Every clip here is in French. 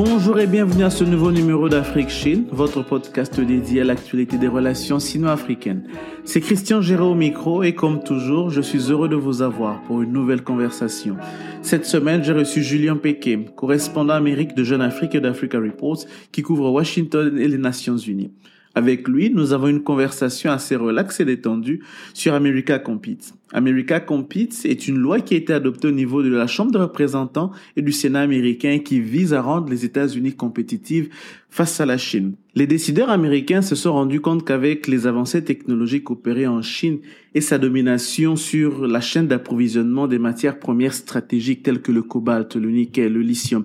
Bonjour et bienvenue à ce nouveau numéro d'Afrique Chine, votre podcast dédié à l'actualité des relations sino-africaines. C'est Christian Géraud au micro et comme toujours, je suis heureux de vous avoir pour une nouvelle conversation. Cette semaine, j'ai reçu Julien Pequet, correspondant Amérique de Jeune Afrique et d'Africa Reports, qui couvre Washington et les Nations Unies. Avec lui, nous avons une conversation assez relaxe et détendue sur America Competes. America Competes est une loi qui a été adoptée au niveau de la Chambre des représentants et du Sénat américain qui vise à rendre les États-Unis compétitifs face à la Chine. Les décideurs américains se sont rendus compte qu'avec les avancées technologiques opérées en Chine et sa domination sur la chaîne d'approvisionnement des matières premières stratégiques telles que le cobalt, le nickel, le lithium,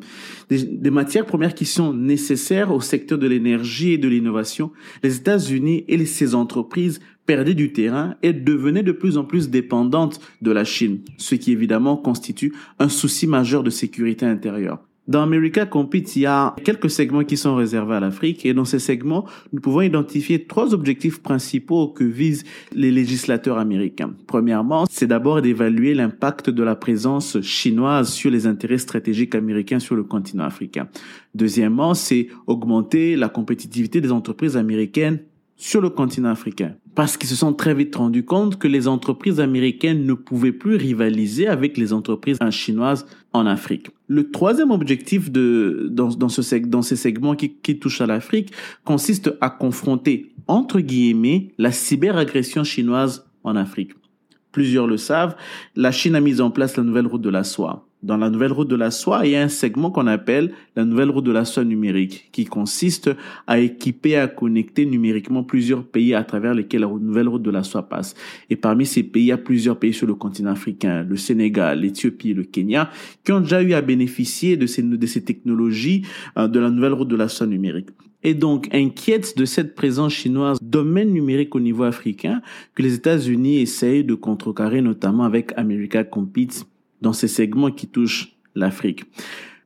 des, des matières premières qui sont nécessaires au secteur de l'énergie et de l'innovation, les États-Unis et ses entreprises perdaient du terrain et devenaient de plus en plus dépendantes de la Chine, ce qui évidemment constitue un souci majeur de sécurité intérieure. Dans America Compete, il y a quelques segments qui sont réservés à l'Afrique et dans ces segments, nous pouvons identifier trois objectifs principaux que visent les législateurs américains. Premièrement, c'est d'abord d'évaluer l'impact de la présence chinoise sur les intérêts stratégiques américains sur le continent africain. Deuxièmement, c'est augmenter la compétitivité des entreprises américaines sur le continent africain parce qu'ils se sont très vite rendus compte que les entreprises américaines ne pouvaient plus rivaliser avec les entreprises chinoises en Afrique. Le troisième objectif de, dans, dans, ce, dans ces segments qui, qui touchent à l'Afrique consiste à confronter, entre guillemets, la cyberagression chinoise en Afrique. Plusieurs le savent, la Chine a mis en place la nouvelle route de la soie dans la nouvelle route de la soie, il y a un segment qu'on appelle la nouvelle route de la soie numérique, qui consiste à équiper, à connecter numériquement plusieurs pays à travers lesquels la nouvelle route de la soie passe. Et parmi ces pays, il y a plusieurs pays sur le continent africain, le Sénégal, l'Éthiopie le Kenya, qui ont déjà eu à bénéficier de ces, technologies euh, de la nouvelle route de la soie numérique et donc inquiète de cette présence chinoise domaine numérique au niveau africain que les États-Unis essayent de contrecarrer notamment avec America Competes dans ces segments qui touchent l'Afrique.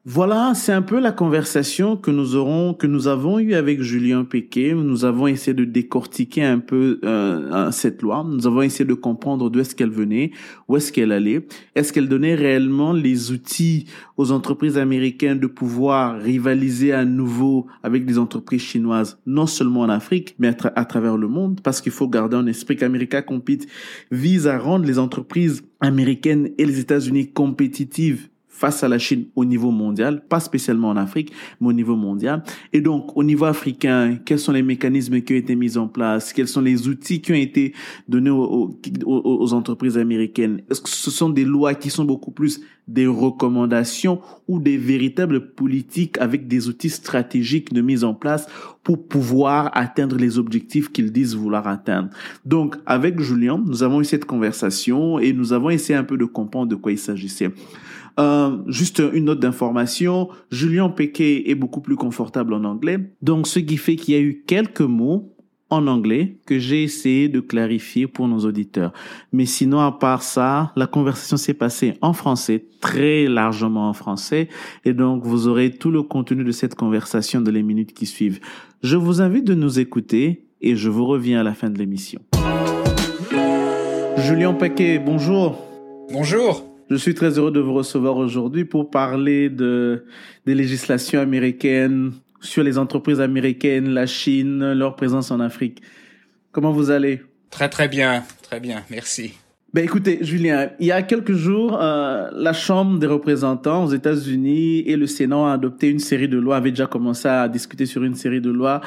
Voilà, c'est un peu la conversation que nous aurons, que nous avons eu avec Julien Péquet. Nous avons essayé de décortiquer un peu euh, cette loi. Nous avons essayé de comprendre d'où est-ce qu'elle venait, où est-ce qu'elle allait. Est-ce qu'elle donnait réellement les outils aux entreprises américaines de pouvoir rivaliser à nouveau avec des entreprises chinoises, non seulement en Afrique, mais à, à travers le monde, parce qu'il faut garder en esprit qu'America Compete vise à rendre les entreprises américaines et les États-Unis compétitives face à la Chine au niveau mondial, pas spécialement en Afrique, mais au niveau mondial. Et donc, au niveau africain, quels sont les mécanismes qui ont été mis en place? Quels sont les outils qui ont été donnés aux, entreprises américaines? Est-ce que ce sont des lois qui sont beaucoup plus des recommandations ou des véritables politiques avec des outils stratégiques de mise en place pour pouvoir atteindre les objectifs qu'ils disent vouloir atteindre? Donc, avec Julien, nous avons eu cette conversation et nous avons essayé un peu de comprendre de quoi il s'agissait. Euh, juste une note d'information, Julien Pequet est beaucoup plus confortable en anglais, donc ce qui fait qu'il y a eu quelques mots en anglais que j'ai essayé de clarifier pour nos auditeurs. Mais sinon, à part ça, la conversation s'est passée en français, très largement en français, et donc vous aurez tout le contenu de cette conversation dans les minutes qui suivent. Je vous invite de nous écouter et je vous reviens à la fin de l'émission. Julien Paquet, bonjour. Bonjour. Je suis très heureux de vous recevoir aujourd'hui pour parler de, des législations américaines sur les entreprises américaines, la Chine, leur présence en Afrique. Comment vous allez? Très très bien, très bien, merci. Ben écoutez, Julien, il y a quelques jours, euh, la Chambre des représentants aux États-Unis et le Sénat ont adopté une série de lois, avaient déjà commencé à discuter sur une série de lois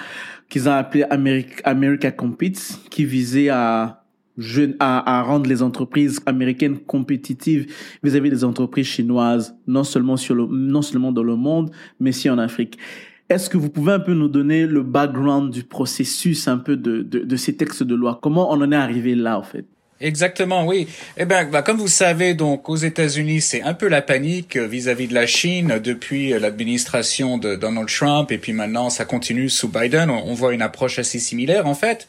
qu'ils ont appelées America, America Competes, qui visaient à à, à, rendre les entreprises américaines compétitives vis-à-vis des entreprises chinoises, non seulement sur le, non seulement dans le monde, mais aussi en Afrique. Est-ce que vous pouvez un peu nous donner le background du processus un peu de, de, de ces textes de loi? Comment on en est arrivé là, en fait? Exactement, oui. Eh ben, bah, comme vous savez, donc aux États-Unis, c'est un peu la panique vis-à-vis de la Chine depuis l'administration de Donald Trump, et puis maintenant ça continue sous Biden. On, voit une approche assez similaire en fait.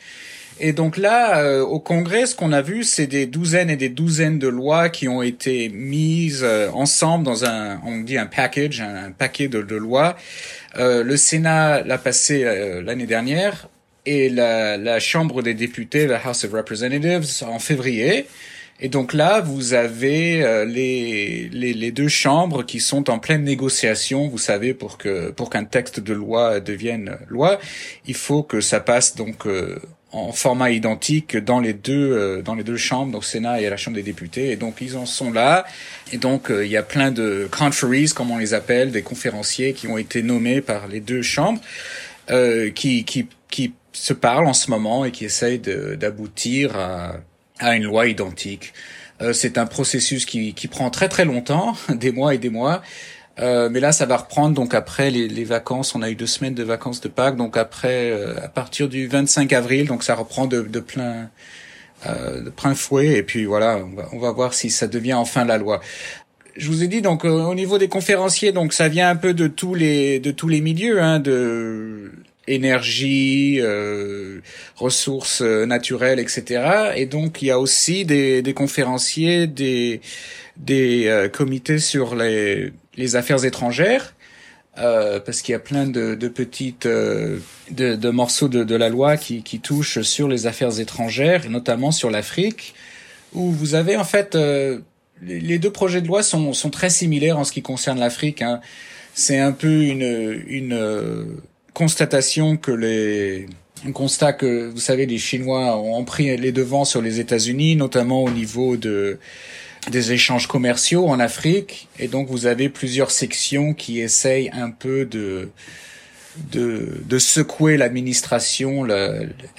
Et donc là, euh, au Congrès, ce qu'on a vu, c'est des douzaines et des douzaines de lois qui ont été mises euh, ensemble dans un, on dit un package, un, paquet de, de lois. Euh, le Sénat l'a passé l'année dernière et la, la, Chambre des députés, la House of Representatives, en février. Et donc là, vous avez euh, les, les, les, deux chambres qui sont en pleine négociation. Vous savez, pour que pour qu'un texte de loi devienne loi, il faut que ça passe donc euh, en format identique dans les deux euh, dans les deux chambres, donc Sénat et la Chambre des députés. Et donc ils en sont là. Et donc il y a plein de conferees, comme on les appelle, des conférenciers qui ont été nommés par les deux chambres, qui qui qui se parlent en ce moment et qui essayent d'aboutir à, à, une loi identique. Euh, c'est un processus qui, qui, prend très très longtemps, des mois et des mois. Euh, mais là, ça va reprendre donc après les, les, vacances. On a eu deux semaines de vacances de Pâques, donc après euh, à partir du 25 avril, donc ça reprend de, de plein euh, de plein fouet. Et puis voilà, on va, on va voir si ça devient enfin la loi je vous ai dit donc au niveau des conférenciers, donc ça vient un peu de tous les de tous les milieux, hein, de énergie, euh, ressources euh, naturelles, etc. Et donc il y a aussi des, des conférenciers, des, des euh, comités sur les, les affaires étrangères, euh, parce qu'il y a plein de, de petites de, de, morceaux de, de, la loi qui, qui touchent sur les affaires étrangères, notamment sur l'Afrique, où vous avez en fait les deux projets de loi sont, sont très similaires en ce qui concerne l'Afrique. Hein. C'est un peu une, une constatation que les un constat que vous savez les Chinois ont pris les devants sur les États-Unis, notamment au niveau de des échanges commerciaux en Afrique, et donc vous avez plusieurs sections qui essayent un peu de de, de secouer l'administration,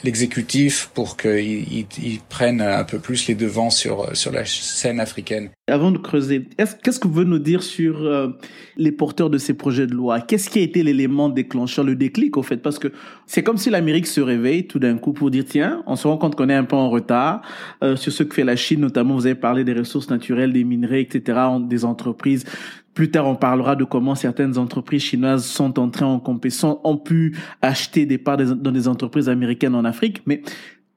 l'exécutif, pour qu'ils ils, prennent un peu plus les devants sur, sur la scène africaine. Avant de creuser, qu'est-ce que vous pouvez nous dire sur euh, les porteurs de ces projets de loi? Qu'est-ce qui a été l'élément déclencheur, le déclic au fait? Parce que c'est comme si l'Amérique se réveille tout d'un coup pour dire tiens, on se rend compte qu'on est un peu en retard euh, sur ce que fait la Chine, notamment vous avez parlé des ressources naturelles, des minerais, etc., des entreprises plus tard, on parlera de comment certaines entreprises chinoises sont entrées en compétition, ont pu acheter des parts dans des entreprises américaines en Afrique. Mais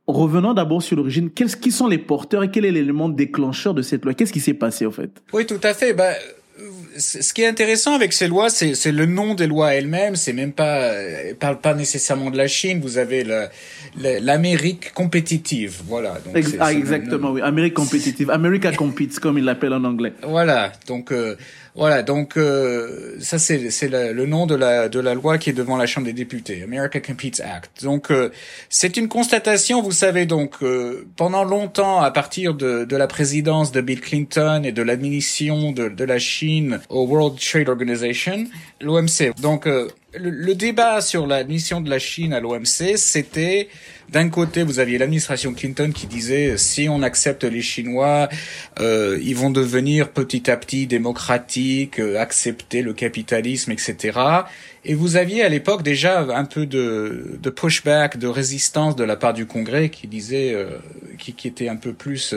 revenons d'abord sur l'origine. Qu'est-ce qui sont les porteurs et quel est l'élément déclencheur de cette loi? Qu'est-ce qui s'est passé en fait? Oui, tout à fait. Bah, ce qui est intéressant avec ces lois, c'est le nom des lois elles-mêmes. C'est même pas parle pas nécessairement de la Chine. Vous avez l'Amérique compétitive, voilà. Donc ah, exactement, oui. Amérique compétitive. America competes, comme ils l'appellent en anglais. Voilà. Donc euh, voilà, donc euh, ça c'est le nom de la loi qui est devant la Chambre des députés, America Competes Act. Donc euh, c'est une constatation, vous savez donc euh, pendant longtemps à partir de de la présidence de Bill Clinton et de l'admission de de la Chine au World Trade Organization, l'OMC. Donc le, débat sur la mission de la Chine à l'OMC, c'était d'un côté, vous aviez l'administration Clinton qui disait si on accepte les Chinois, euh, ils vont devenir petit à petit démocratiques, euh, accepter le capitalisme, etc. Et vous aviez à l'époque déjà un peu de, pushback, de résistance de la part du Congrès qui disait, euh, qui, qui, était un peu plus,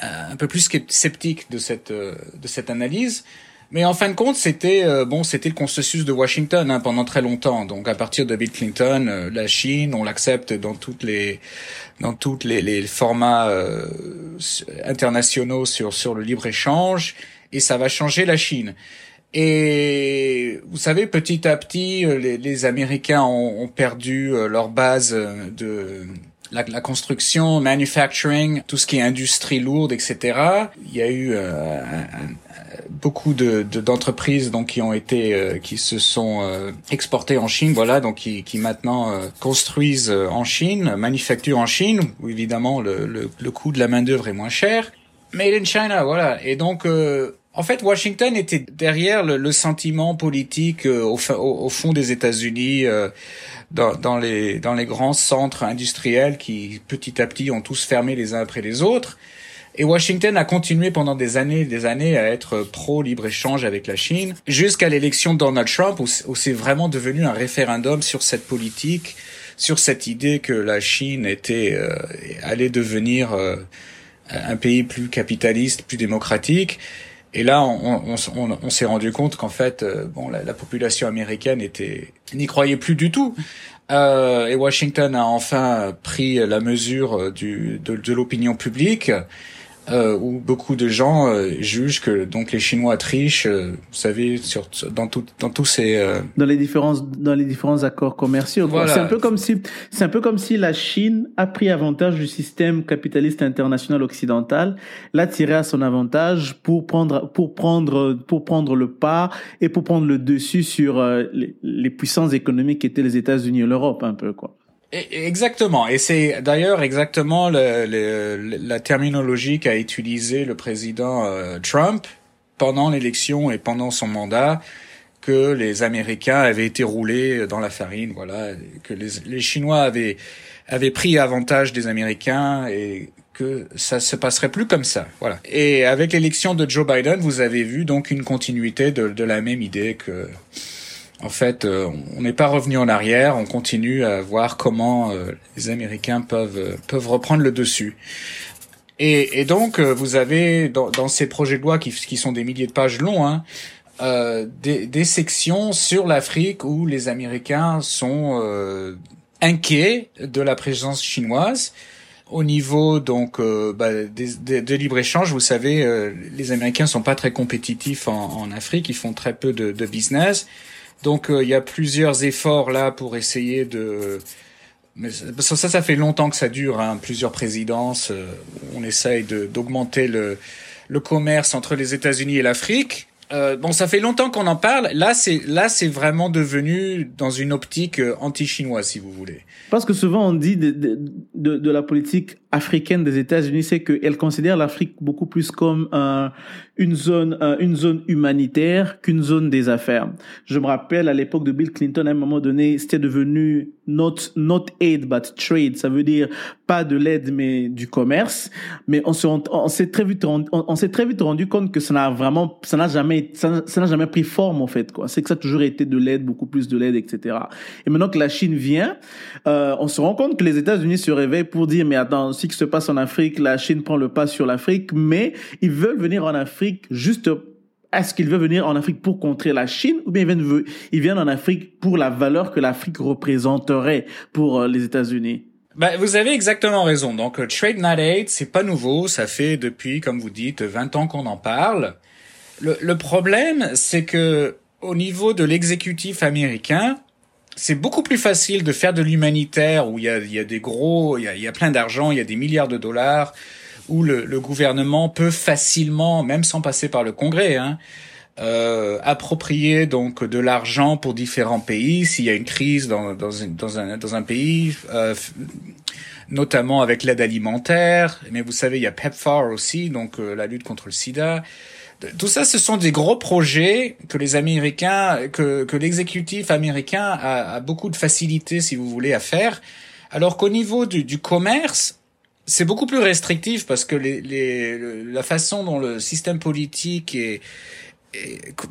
un peu plus sceptique de cette de cette analyse. Mais en fin de compte, c'était euh, bon, c'était le consensus de Washington hein, pendant très longtemps. Donc à partir de Bill Clinton, euh, la Chine, on l'accepte dans toutes les dans toutes les, les formats euh, internationaux sur sur le libre échange, et ça va changer la Chine. Et vous savez, petit à petit, les, les Américains ont, ont perdu leur base de la, la, construction, manufacturing, tout ce qui est industrie lourde, etc. Il y a eu euh, beaucoup de d'entreprises donc qui ont été euh, qui se sont euh, exportées en Chine, voilà, donc qui, qui maintenant construisent en Chine, manufacturent en Chine, où évidemment le, le, le coût de la main d'œuvre est moins cher. Made in China, voilà. Et donc en fait, Washington était derrière le, le sentiment politique au, au, au, fond des États-Unis dans, dans, les, dans les grands centres industriels qui, petit à petit, ont tous fermé les uns après les autres. Et Washington a continué pendant des années et des années à être pro-libre-échange avec la Chine, jusqu'à l'élection de Donald Trump, où, c'est vraiment devenu un référendum sur cette politique, sur cette idée que la Chine était euh, allait devenir euh, un pays plus capitaliste, plus démocratique. Et là, on, s'est rendu compte qu'en fait, euh, bon, la, la, population américaine n'y croyait plus du tout. Euh, et Washington a enfin pris la mesure de, de l'opinion publique euh, où beaucoup de gens euh, jugent que donc les Chinois trichent, euh, vous savez, sur, dans tout, dans tous ces euh, dans les différents dans les différents accords commerciaux. Voilà. C'est un peu comme si c'est un peu comme si la Chine a pris avantage du système capitaliste international occidental, l'a tiré à son avantage pour prendre pour prendre pour prendre le pas et pour prendre le dessus sur les, les puissances économiques qui étaient les États-Unis et l'Europe un peu quoi. Exactement, et c'est d'ailleurs exactement la terminologie qu'a utilisé le président euh, Trump pendant l'élection et pendant son mandat, que les Américains avaient été roulés dans la farine, voilà, que les, Chinois avaient avaient pris avantage des Américains et que ça se passerait plus comme ça, voilà. Et avec l'élection de Joe Biden, vous avez vu donc une continuité de la même idée que en fait, euh, on n'est pas revenu en arrière, on continue à voir comment euh, les Américains peuvent euh, peuvent reprendre le dessus. Et, et donc, vous avez dans, dans, ces projets de loi qui, qui sont des milliers de pages longs, hein, des, des, sections sur l'Afrique où les Américains sont inquiets de la présence chinoise. Au niveau donc bah, des, des, de libre échange, vous savez, les Américains sont pas très compétitifs en, en Afrique, ils font très peu de, de business. Donc euh, il y a plusieurs efforts là pour essayer de mais ça, ça fait longtemps que ça dure, hein, plusieurs présidences. Euh, on essaye d'augmenter le, le commerce entre les États-Unis et l'Afrique. Euh, bon, ça fait longtemps qu'on en parle. Là, c'est là, c'est vraiment devenu dans une optique euh, anti-chinoise, si vous voulez. Parce que souvent on dit de, de, de, de la politique africaine des États-Unis, c'est qu'elle considère l'Afrique beaucoup plus comme un, une zone, une zone humanitaire qu'une zone des affaires. Je me rappelle à l'époque de Bill Clinton, à un moment donné, c'était devenu not, not aid but trade. Ça veut dire pas de l'aide mais du commerce. Mais on s'est on s'est très vite rendu, on, s'est très vite rendu compte que ça n'a vraiment, ça n'a jamais, ça n'a jamais pris forme en fait quoi. C'est que ça a toujours été de l'aide, beaucoup plus de l'aide, etc. Et maintenant que la Chine vient, euh, on se rend compte que les États-Unis se réveillent pour dire mais attends ce qui se passe en Afrique, la Chine prend le pas sur l'Afrique, mais ils veulent venir en Afrique juste est-ce qu'ils veulent venir en Afrique pour contrer la Chine ou bien ils viennent, ils viennent en Afrique pour la valeur que l'Afrique représenterait pour euh, les États-Unis? Bah, vous avez exactement raison. Donc, euh, Trade Not Aid, c'est pas nouveau. Ça fait depuis, comme vous dites, 20 ans qu'on en parle. Le, le problème, c'est que au niveau de l'exécutif américain, c'est beaucoup plus facile de faire de l'humanitaire où il y a, y a, des gros, il y a, y a plein d'argent, il y a des milliards de dollars, où le, le, gouvernement peut facilement, même sans passer par le Congrès, hein, euh, approprier donc de l'argent pour différents pays s'il y a une crise dans, dans, dans, un, dans un pays, euh, notamment avec l'aide alimentaire. Mais vous savez, il y a PEPFAR aussi, donc euh, la lutte contre le SIDA. Tout ça, ce sont des gros projets que les Américains, que, que l'exécutif américain a, a, beaucoup de facilité, si vous voulez, à faire. Alors qu'au niveau du, du commerce, c'est beaucoup plus restrictif parce que les, les, la façon dont le système politique est,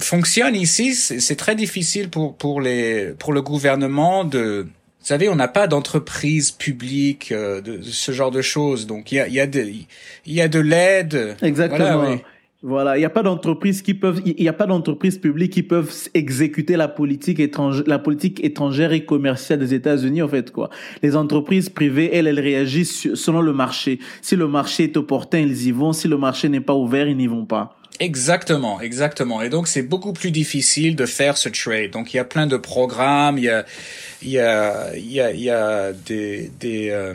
fonctionne ici, c'est très difficile pour pour les pour le gouvernement de vous savez, on n'a pas d'entreprise publique euh, de, de, ce genre de choses. Donc il y a y a de il y a de l'aide. Exactement. Voilà, oui. Voilà, il n'y a pas d'entreprise qui peuvent, il n'y a pas d'entreprise publique qui peuvent exécuter la politique étrangère, la politique étrangère et commerciale des États-Unis en fait quoi. Les entreprises privées, elles, elles réagissent selon le marché. Si le marché est opportun, ils y vont. Si le marché n'est pas ouvert, ils n'y vont pas. Exactement, exactement. Et donc c'est beaucoup plus difficile de faire ce trade. Donc il y a plein de programmes, il y a, il y a, il y a, il y a des, des euh,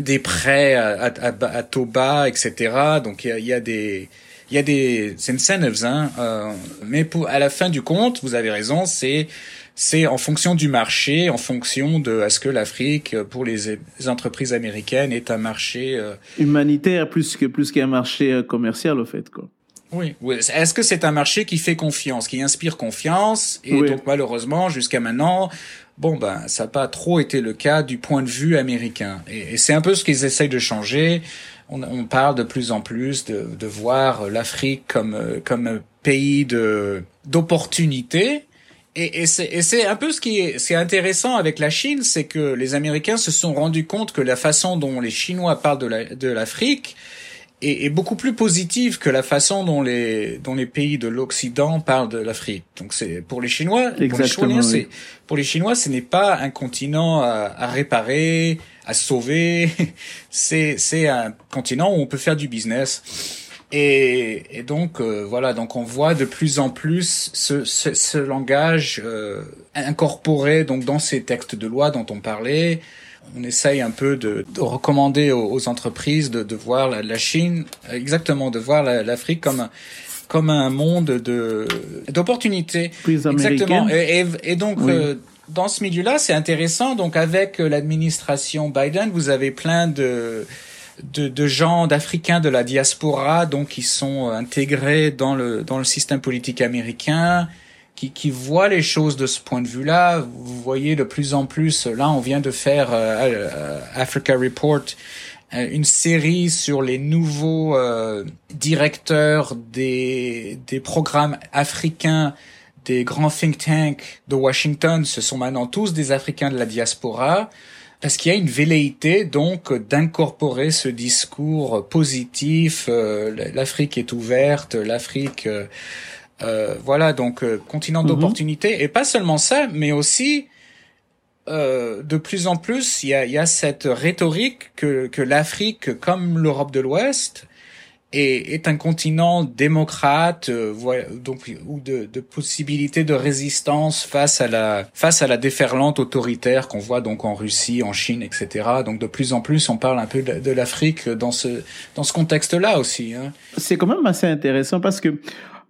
des prêts à, à, à, taux bas, etc. Donc il y a, il y a des il y a des incentives, hein, euh, mais pour à la fin du compte, vous avez raison, c'est c'est en fonction du marché, en fonction de est-ce que l'Afrique pour les, les, entreprises américaines est un marché euh, humanitaire plus que plus qu'un marché euh, commercial au fait quoi. Oui. oui. Est-ce que c'est un marché qui fait confiance, qui inspire confiance? Et oui. donc malheureusement, jusqu'à maintenant, bon ben ça n'a pas trop été le cas du point de vue américain. Et, c'est un peu ce qu'ils essayent de changer on, parle de plus en plus de, voir l'Afrique comme comme pays de d'opportunité Et, c'est un peu ce qui est, intéressant avec la Chine, c'est que les Américains se sont rendus compte que la façon dont les Chinois parlent de l'Afrique la, est, est, beaucoup plus positive que la façon dont les dont les pays de l'Occident parlent de l'Afrique. Donc c'est pour les Chinois, pour les Chinois, oui. pour les Chinois, ce n'est pas un continent à, à réparer, à sauver. c'est c'est un continent où on peut faire du business. Et, et donc euh, voilà, donc on voit de plus en plus ce, ce, ce langage euh, incorporé donc dans ces textes de loi dont on parlait. On essaye un peu de, de recommander aux, aux, entreprises de, de voir la, la, Chine, exactement, de voir l'Afrique comme un, comme un monde de d'opportunités. Exactement. Et, et, et donc oui. euh, dans ce milieu-là, c'est intéressant. Donc avec l'administration Biden, vous avez plein de de, de gens d'Africains de la diaspora, donc qui sont intégrés dans le dans le système politique américain, qui, qui voient les choses de ce point de vue-là. Vous voyez de plus en plus. Là, on vient de faire euh, Africa Report, euh, une série sur les nouveaux euh, directeurs des des programmes africains des grands think tanks de Washington. Ce sont maintenant tous des Africains de la diaspora parce qu'il y a une velléité donc d'incorporer ce discours positif. Euh, L'Afrique est ouverte, l'Afrique, euh, euh, voilà donc euh, continent mm -hmm. d'opportunités. Et pas seulement ça, mais aussi euh, de plus en plus, il y a, y a cette rhétorique que, que l'Afrique, comme l'Europe de l'Ouest, est, est, un continent démocrate, euh, donc ou de, de possibilités de résistance face à la face à la déferlante autoritaire qu'on voit donc en Russie, en Chine, etc. Donc de plus en plus, on parle un peu de, de l'Afrique dans ce dans ce contexte-là aussi. Hein. C'est quand même assez intéressant parce que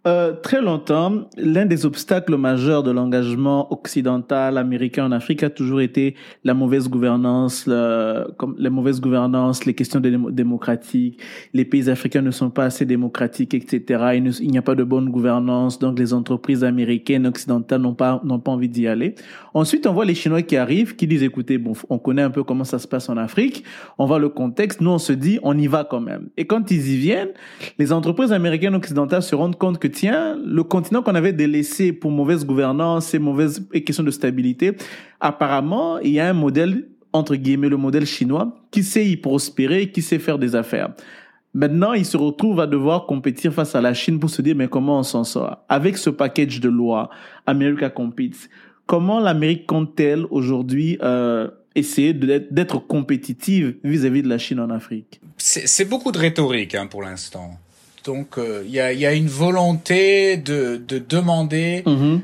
euh, très longtemps, l'un des obstacles majeurs de l'engagement occidental américain en Afrique a toujours été la mauvaise gouvernance, la, comme les mauvaises gouvernances, les questions démocratiques. Les pays africains ne sont pas assez démocratiques, etc. Il n'y a pas de bonne gouvernance, donc les entreprises américaines occidentales n'ont pas n'ont pas envie d'y aller. Ensuite, on voit les Chinois qui arrivent, qui disent écoutez, bon, on connaît un peu comment ça se passe en Afrique, on voit le contexte, nous on se dit on y va quand même. Et quand ils y viennent, les entreprises américaines occidentales se rendent compte que le continent qu'on avait délaissé pour mauvaise gouvernance et mauvaise et questions de stabilité, apparemment, il y a un modèle, entre guillemets, le modèle chinois, qui sait y prospérer, qui sait faire des affaires. Maintenant, ils se retrouvent à devoir compétir face à la Chine pour se dire, mais comment on s'en sort? Avec ce package de lois, America Competes, comment l'Amérique compte-t-elle aujourd'hui euh, essayer d'être compétitive vis-à-vis de la Chine en Afrique? C'est beaucoup de rhétorique hein, pour l'instant. Donc il euh, y, a, y, a, une volonté de, de demander -hmm.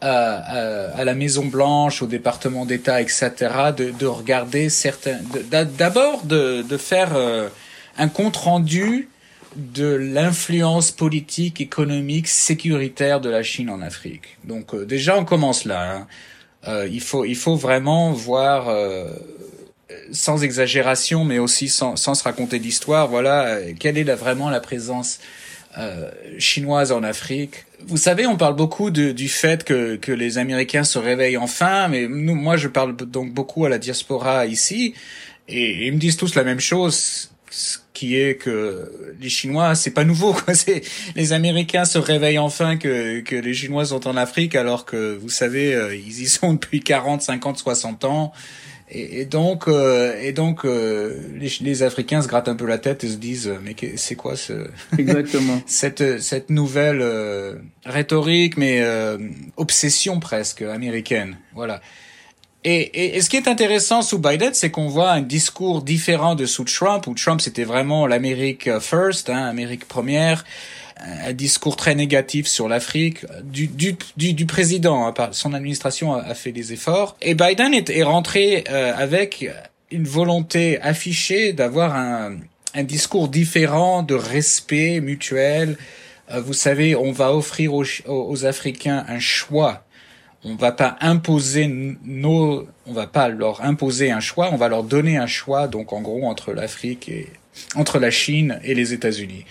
à, à, à, la Maison Blanche, au département d'État, etc., de, de, regarder certains. D'abord de, de, faire euh, un compte rendu de l'influence politique, économique, sécuritaire de la Chine en Afrique. Donc euh, déjà on commence là. Hein. il faut il faut vraiment voir sans exagération, mais aussi sans, sans se raconter d'histoire, voilà, quelle est la, vraiment la présence euh, chinoise en Afrique? Vous savez, on parle beaucoup de, du fait que, que les Américains se réveillent enfin, mais nous, moi, je parle donc beaucoup à la diaspora ici, et, ils me disent tous la même chose, ce qui est que les Chinois, c'est pas nouveau, quoi. Les Américains se réveillent enfin que, que les Chinois sont en Afrique, alors que vous savez, euh, ils y sont depuis 40, 50, 60 ans. Et, et, donc, euh, et donc euh, les, les, Africains se grattent un peu la tête et se disent mais c'est quoi ce exactement cette cette nouvelle euh, rhétorique mais euh, obsession presque américaine voilà. Et, et, et, ce qui est intéressant sous Biden, c'est qu'on voit un discours différent de sous Trump, où Trump c'était vraiment l'Amérique first, hein, Amérique première un discours très négatif sur l'Afrique du, du, du, du, président. Hein, son administration a, a, fait des efforts. Et Biden est, est rentré euh, avec une volonté affichée d'avoir un, un, discours différent de respect mutuel. Euh, vous savez, on va offrir aux, aux, Africains un choix. On va pas imposer nos, on va pas leur imposer un choix, on va leur donner un choix. Donc en gros entre l'Afrique et entre la Chine et les États-Unis.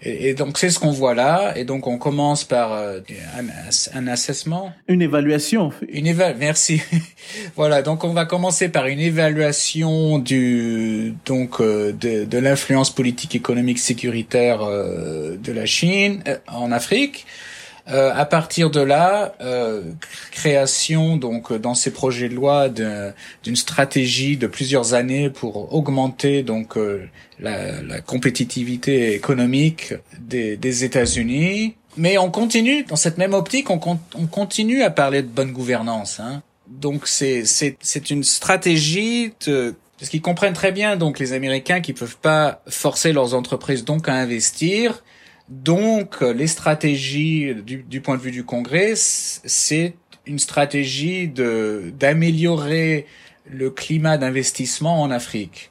Et, et, donc c'est ce qu'on voit là. Et donc on commence par euh, un, un, assessment. Une évaluation. Une éva Merci. voilà. Donc on va commencer par une évaluation du donc euh, de, de l'influence politique, économique, sécuritaire euh, de la Chine euh, en Afrique. Euh, à partir de là, euh, création donc dans ces projets de loi d'une stratégie de plusieurs années pour augmenter donc euh, la, la, compétitivité économique des, des États-Unis. Mais on continue dans cette même optique, on, on continue à parler de bonne gouvernance. Hein. Donc c'est c'est une stratégie de parce qu'ils comprennent très bien donc les Américains qui peuvent pas forcer leurs entreprises donc à investir donc, les stratégies du, point de vue du Congrès, c'est une stratégie de d'améliorer le climat d'investissement en Afrique.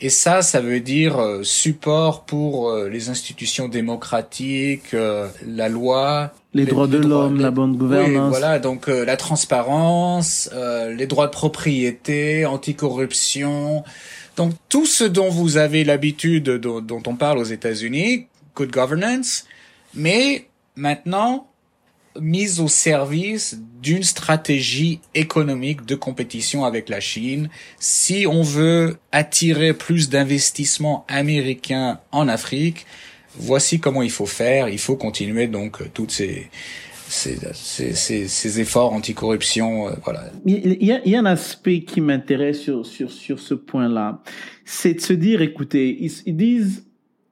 Et ça, ça veut dire euh, support pour euh, les institutions démocratiques, euh, la loi, les, droits de l'homme, la bonne gouvernance. voilà, donc la transparence, les droits de propriété, anticorruption. Donc tout ce dont vous avez l'habitude, dont, dont on parle aux États-Unis, good governance, mais maintenant mise au service d'une stratégie économique de compétition avec la Chine. Si on veut attirer plus d'investissements américains en Afrique, voici comment il faut faire. Il faut continuer donc toutes ces ces, ces, ces, efforts anticorruption. Euh, voilà. Il y, a, il y a un aspect qui m'intéresse sur, sur, sur ce point-là. C'est de se dire, écoutez, ils disent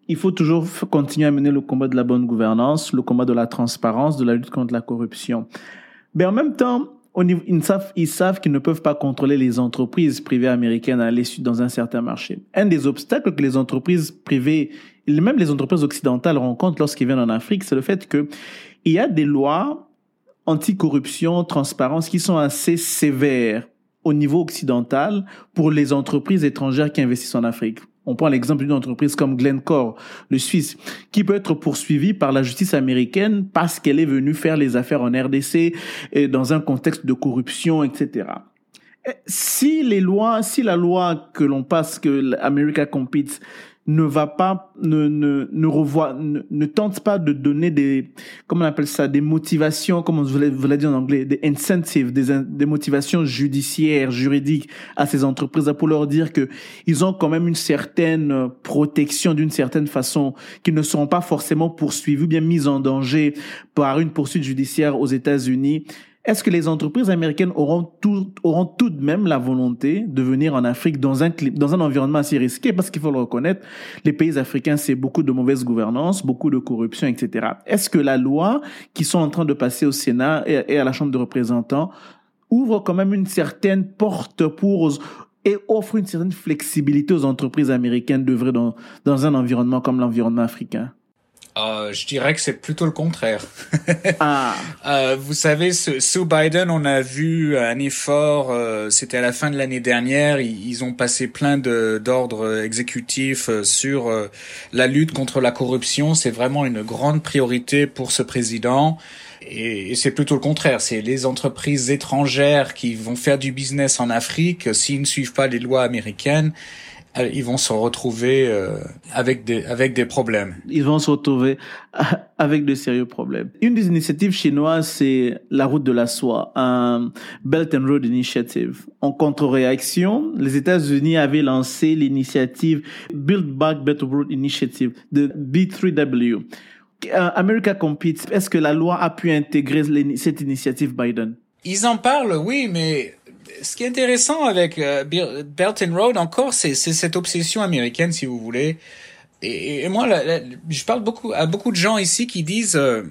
il faut toujours continuer à mener le combat de la bonne gouvernance, le combat de la transparence, de la lutte contre la corruption. Mais en même temps, ils savent, ils savent qu'ils ne peuvent pas contrôler les entreprises privées américaines à aller dans un certain marché. Un des obstacles que les entreprises privées, même les entreprises occidentales rencontrent lorsqu'ils viennent en Afrique, c'est le fait que il y a des lois anticorruption, transparence qui sont assez sévères au niveau occidental pour les entreprises étrangères qui investissent en Afrique. On prend l'exemple d'une entreprise comme Glencore, le Suisse, qui peut être poursuivie par la justice américaine parce qu'elle est venue faire les affaires en RDC et dans un contexte de corruption, etc. Si les lois, si la loi que l'on passe, que America Competes, ne va pas, ne, ne, ne revoit, ne, tente pas de donner des, comment on appelle ça, des motivations, comme on vous l'a dit en anglais, des incentives, des, des motivations judiciaires, juridiques à ces entreprises pour leur dire que ils ont quand même une certaine protection d'une certaine façon, qu'ils ne seront pas forcément poursuivis ou bien mis en danger par une poursuite judiciaire aux États-Unis est-ce que les entreprises américaines auront tout, auront tout de même la volonté de venir en Afrique dans un, dans un environnement assez risqué? Parce qu'il faut le reconnaître, les pays africains, c'est beaucoup de mauvaise gouvernance, beaucoup de corruption, etc. Est-ce que la loi qui sont en train de passer au Sénat et, à la Chambre de représentants ouvre quand même une certaine porte pour et offre une certaine flexibilité aux entreprises américaines d'œuvrer dans, dans un environnement comme l'environnement africain? Euh, je dirais que c'est plutôt le contraire. ah. euh, vous savez, sous Biden, on a vu un effort. Euh, C'était à la fin de l'année dernière. Ils, ont passé plein d'ordres exécutifs sur la lutte contre la corruption. C'est vraiment une grande priorité pour ce président. Et, et c'est plutôt le contraire. C'est les entreprises étrangères qui vont faire du business en Afrique. S'ils ne suivent pas les lois américaines, ils vont se retrouver euh, avec des avec des problèmes. Ils vont se retrouver avec de sérieux problèmes. Une des initiatives chinoises, c'est la route de la soie, un Belt and Road Initiative. En contre-réaction, les États-Unis avaient lancé l'initiative Build Back Better Road Initiative de B3W. Euh, America Competes, est-ce que la loi a pu intégrer cette initiative Biden? Ils en parlent, oui, mais ce qui est intéressant avec euh, Belt and Road encore, c'est cette obsession américaine, si vous voulez. Et, moi, je parle beaucoup à beaucoup de gens ici qui disent, euh,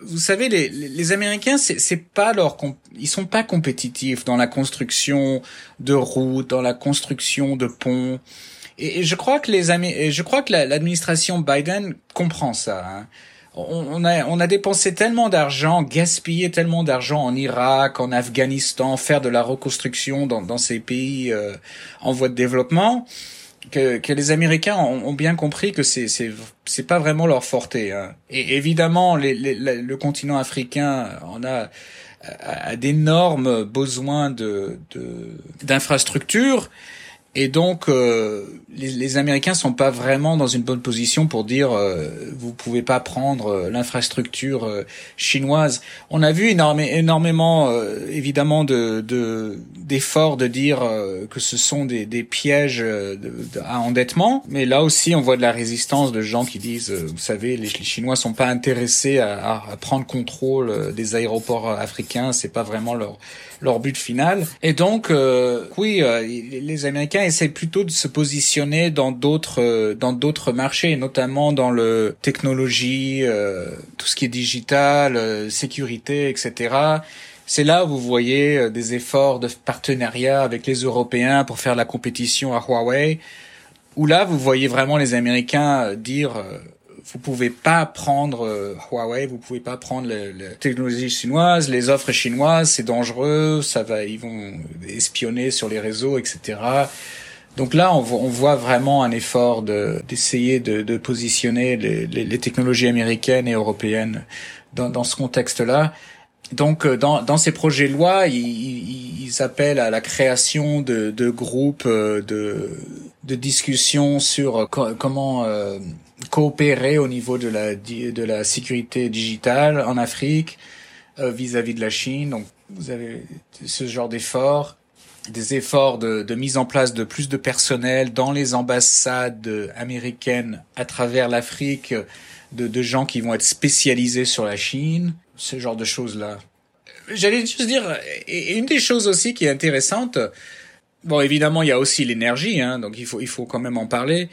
vous savez, les, les Américains, c'est pas leur, ils sont pas compétitifs dans la construction de routes, dans la construction de ponts. Et, je crois que les je crois que l'administration Biden comprend ça. Hein on, a, on a dépensé tellement d'argent, gaspillé tellement d'argent en Irak, en Afghanistan, faire de la reconstruction dans, dans ces pays euh, en voie de développement, que, que les Américains ont, bien compris que c'est c'est pas vraiment leur forté. Hein. Et évidemment, les, le continent africain en a, a d'énormes besoins de d'infrastructures. Et donc, euh, les, les, Américains sont pas vraiment dans une bonne position pour dire euh, vous pouvez pas prendre euh, l'infrastructure euh, chinoise. On a vu énormément, évidemment, de d'efforts de, dire que ce sont des, des pièges à endettement, mais là aussi, on voit de la résistance de gens qui disent, vous savez, les, les Chinois sont pas intéressés à, à, prendre contrôle des aéroports africains, c'est pas vraiment leur leur but final. Et donc, oui, les Américains essaient plutôt de se positionner dans d'autres euh, dans d'autres marchés, notamment dans le technologie, euh, tout ce qui est digital, euh, sécurité, etc. C'est là où vous voyez des efforts de partenariat avec les Européens pour faire la compétition à Huawei. Où là, vous voyez vraiment les Américains dire vous pouvez pas prendre Huawei, vous pouvez pas prendre la technologie chinoise, les offres chinoises, c'est dangereux, ça va, ils vont espionner sur les réseaux, etc. Donc là, on, voit vraiment un effort d'essayer de, positionner les, technologies américaines et européennes dans, ce contexte-là. Donc, euh, dans, ces projets de loi, ils, appellent à la création de, groupes euh, de, de discussion sur comment euh, coopérer au niveau de la, sécurité digitale en Afrique vis-à-vis -vis de la Chine. Donc, vous avez ce genre d'effort des efforts de, mise en place de plus de personnel dans les ambassades américaines à travers l'Afrique, de, gens qui vont être spécialisés sur la Chine, ce genre de choses-là. J'allais juste dire, et une des choses aussi qui est intéressante, bon évidemment il y a aussi l'énergie, hein, donc il faut il faut quand même en parler.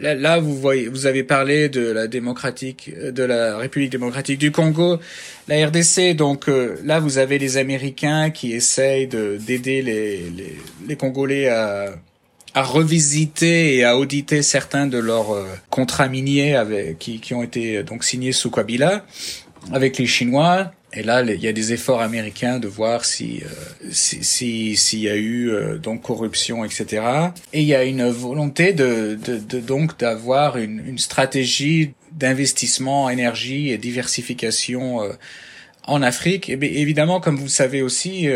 Là, vous voyez, vous avez parlé de la démocratique, de la République démocratique du Congo, la RDC. Donc euh, là, vous avez les Américains qui essayent de d'aider les, les, les Congolais à à revisiter et à auditer certains de leurs euh, contrats miniers avec, qui, qui ont été donc signés sous Kabila avec les Chinois. Et là, il y a des efforts américains de voir si euh, s'il si, y a eu euh, donc corruption, etc. Et il y a une volonté de, de, de donc d'avoir une, une, stratégie d'investissement, énergie et diversification euh, en Afrique. Et bien, évidemment, comme vous le savez aussi,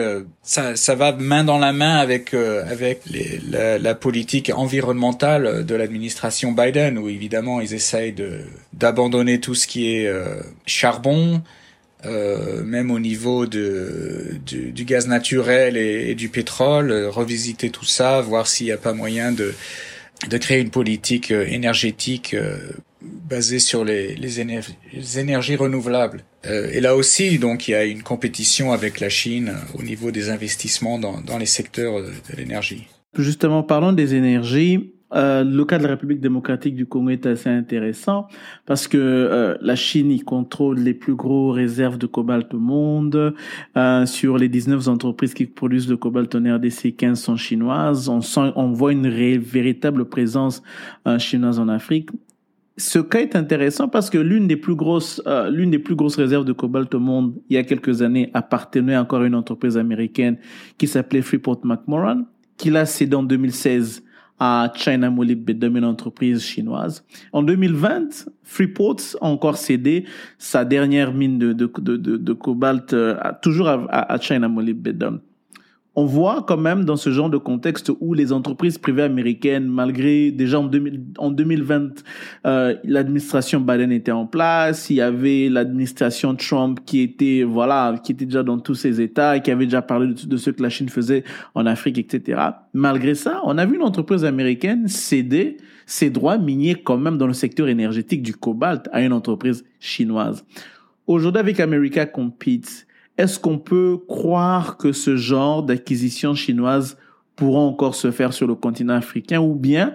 ça, ça va main dans la main avec avec les, la, la, politique environnementale de l'administration Biden, où évidemment ils essayent de d'abandonner tout ce qui est charbon euh, même au niveau de, du, du gaz naturel et, du pétrole, euh, revisiter tout ça, voir s'il n'y a pas moyen de, de créer une politique euh, énergétique basée sur les, énergies, les énergies renouvelables. et là aussi, donc, il y a une compétition avec la Chine au niveau des investissements dans, les secteurs de l'énergie. Justement, parlons des énergies. Euh, le cas de la République démocratique du Congo est assez intéressant parce que euh, la Chine y contrôle les plus gros réserves de cobalt au monde. Euh, sur les 19 entreprises qui produisent le cobalt en RDC, 15 sont chinoises. On, sent, on voit une véritable présence euh, chinoise en Afrique. Ce cas est intéressant parce que l'une des plus grosses, euh, l'une des plus grosses réserves de cobalt au monde, il y a quelques années, appartenait encore à une entreprise américaine qui s'appelait Freeport McMoran, qui l'a cédé en 2016 à China Molybdenum, une entreprise chinoise. En 2020, Freeport a encore cédé sa dernière mine de, de, de, de cobalt euh, toujours à, à China Molybdenum on voit quand même dans ce genre de contexte où les entreprises privées américaines, malgré déjà en, 2020, euh, l'administration Biden était en place, il y avait l'administration Trump qui était voilà, qui était déjà dans tous ces États et qui avait déjà parlé de, ce que la Chine faisait en Afrique, etc. Malgré ça, on a vu une entreprise américaine céder ses droits miniers quand même dans le secteur énergétique du cobalt à une entreprise chinoise. Aujourd'hui, avec America Competes, est-ce qu'on peut croire que ce genre d'acquisition chinoise pourra encore se faire sur le continent africain ou bien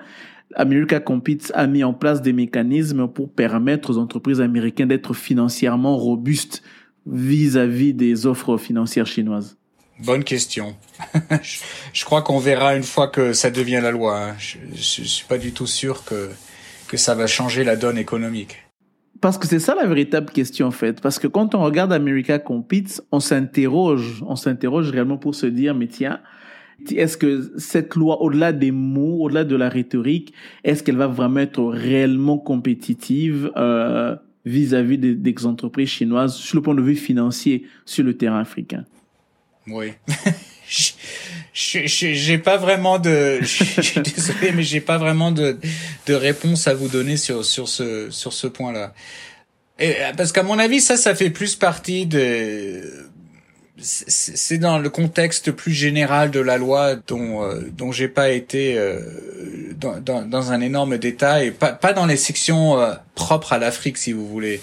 America Competes a mis en place des mécanismes pour permettre aux entreprises américaines d'être financièrement robustes vis-à-vis des offres financières chinoises? Bonne question. je, crois qu'on verra une fois que ça devient la loi. Hein. Je, ne suis pas du tout sûr que, que ça va changer la donne économique. Parce que c'est ça la véritable question en fait. Parce que quand on regarde America Competes, on s'interroge, on s'interroge réellement pour se dire, mais tiens, est-ce que cette loi, au-delà des mots, au-delà de la rhétorique, est-ce qu'elle va vraiment être réellement compétitive euh, vis-à-vis des, des, entreprises chinoises sur le point de vue financier sur le terrain africain? Oui. j'ai pas vraiment de, je suis désolé, mais j'ai pas vraiment de, de réponse à vous donner sur, sur ce, sur ce point-là. Et, parce qu'à mon avis, ça, ça fait plus partie de, c'est dans le contexte plus général de la loi dont euh, dont j'ai pas été euh, dans, dans, dans, un énorme détail, pas pas dans les sections euh, propres à l'Afrique, si vous voulez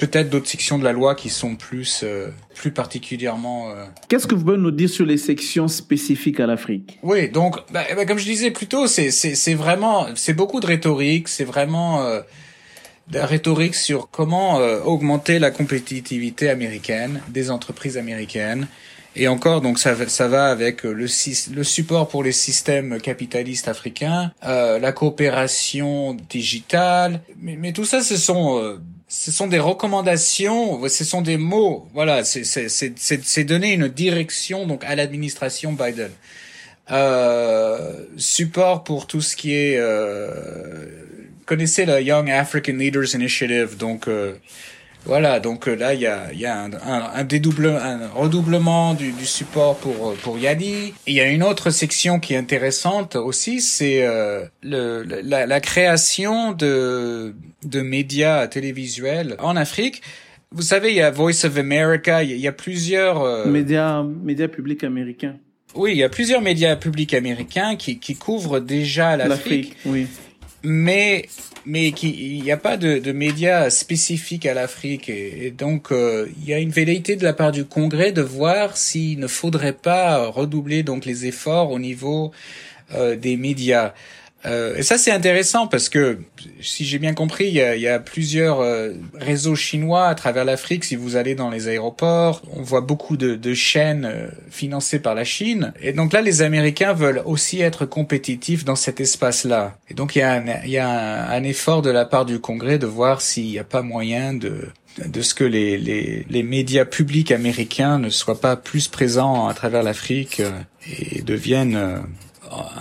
peut-être d'autres sections de la loi qui sont plus, euh, plus particulièrement. Euh, Qu'est-ce que vous pouvez nous dire sur les sections spécifiques à l'Afrique? Oui, donc, bah, bah, comme je disais plus tôt, c'est, c'est, c'est vraiment, c'est beaucoup de rhétorique, c'est vraiment euh, de la rhétorique sur comment augmenter la compétitivité américaine des entreprises américaines. Et encore, donc ça, ça va avec le, le support pour les systèmes capitalistes africains, la coopération digitale, mais, mais tout ça, ce sont ce sont des recommandations, ce sont des mots. Voilà, c'est donner une direction donc à l'administration Biden. Euh, support pour tout ce qui est, euh, connaissez la Young African Leaders Initiative, donc euh, voilà, donc euh, là il y a, y a un, un, un, dédouble, un redoublement du, du, support pour pour Yadi. il y a une autre section qui est intéressante aussi, c'est euh, le, la, la, création de de médias télévisuels en Afrique. Vous savez, il y a Voice of America, il y a, plusieurs euh, médias médias publics américains. Oui, il y a plusieurs médias publics américains qui qui couvrent déjà l'Afrique. oui mais mais il n'y a pas de, médias spécifiques à l'Afrique et, donc euh, il y a une velléité de la part du Congrès de voir s'il ne faudrait pas redoubler donc les efforts au niveau euh, des médias. Euh, et ça c'est intéressant parce que si j'ai bien compris, il y a, plusieurs euh, réseaux chinois à travers l'Afrique. Si vous allez dans les aéroports, on voit beaucoup de, chaînes euh, financées par la Chine. Et donc là, les Américains veulent aussi être compétitifs dans cet espace-là. Et donc il y a, un, effort de la part du Congrès de voir s'il n'y a pas moyen de ce que les médias publics américains ne soient pas plus présents à travers l'Afrique et deviennent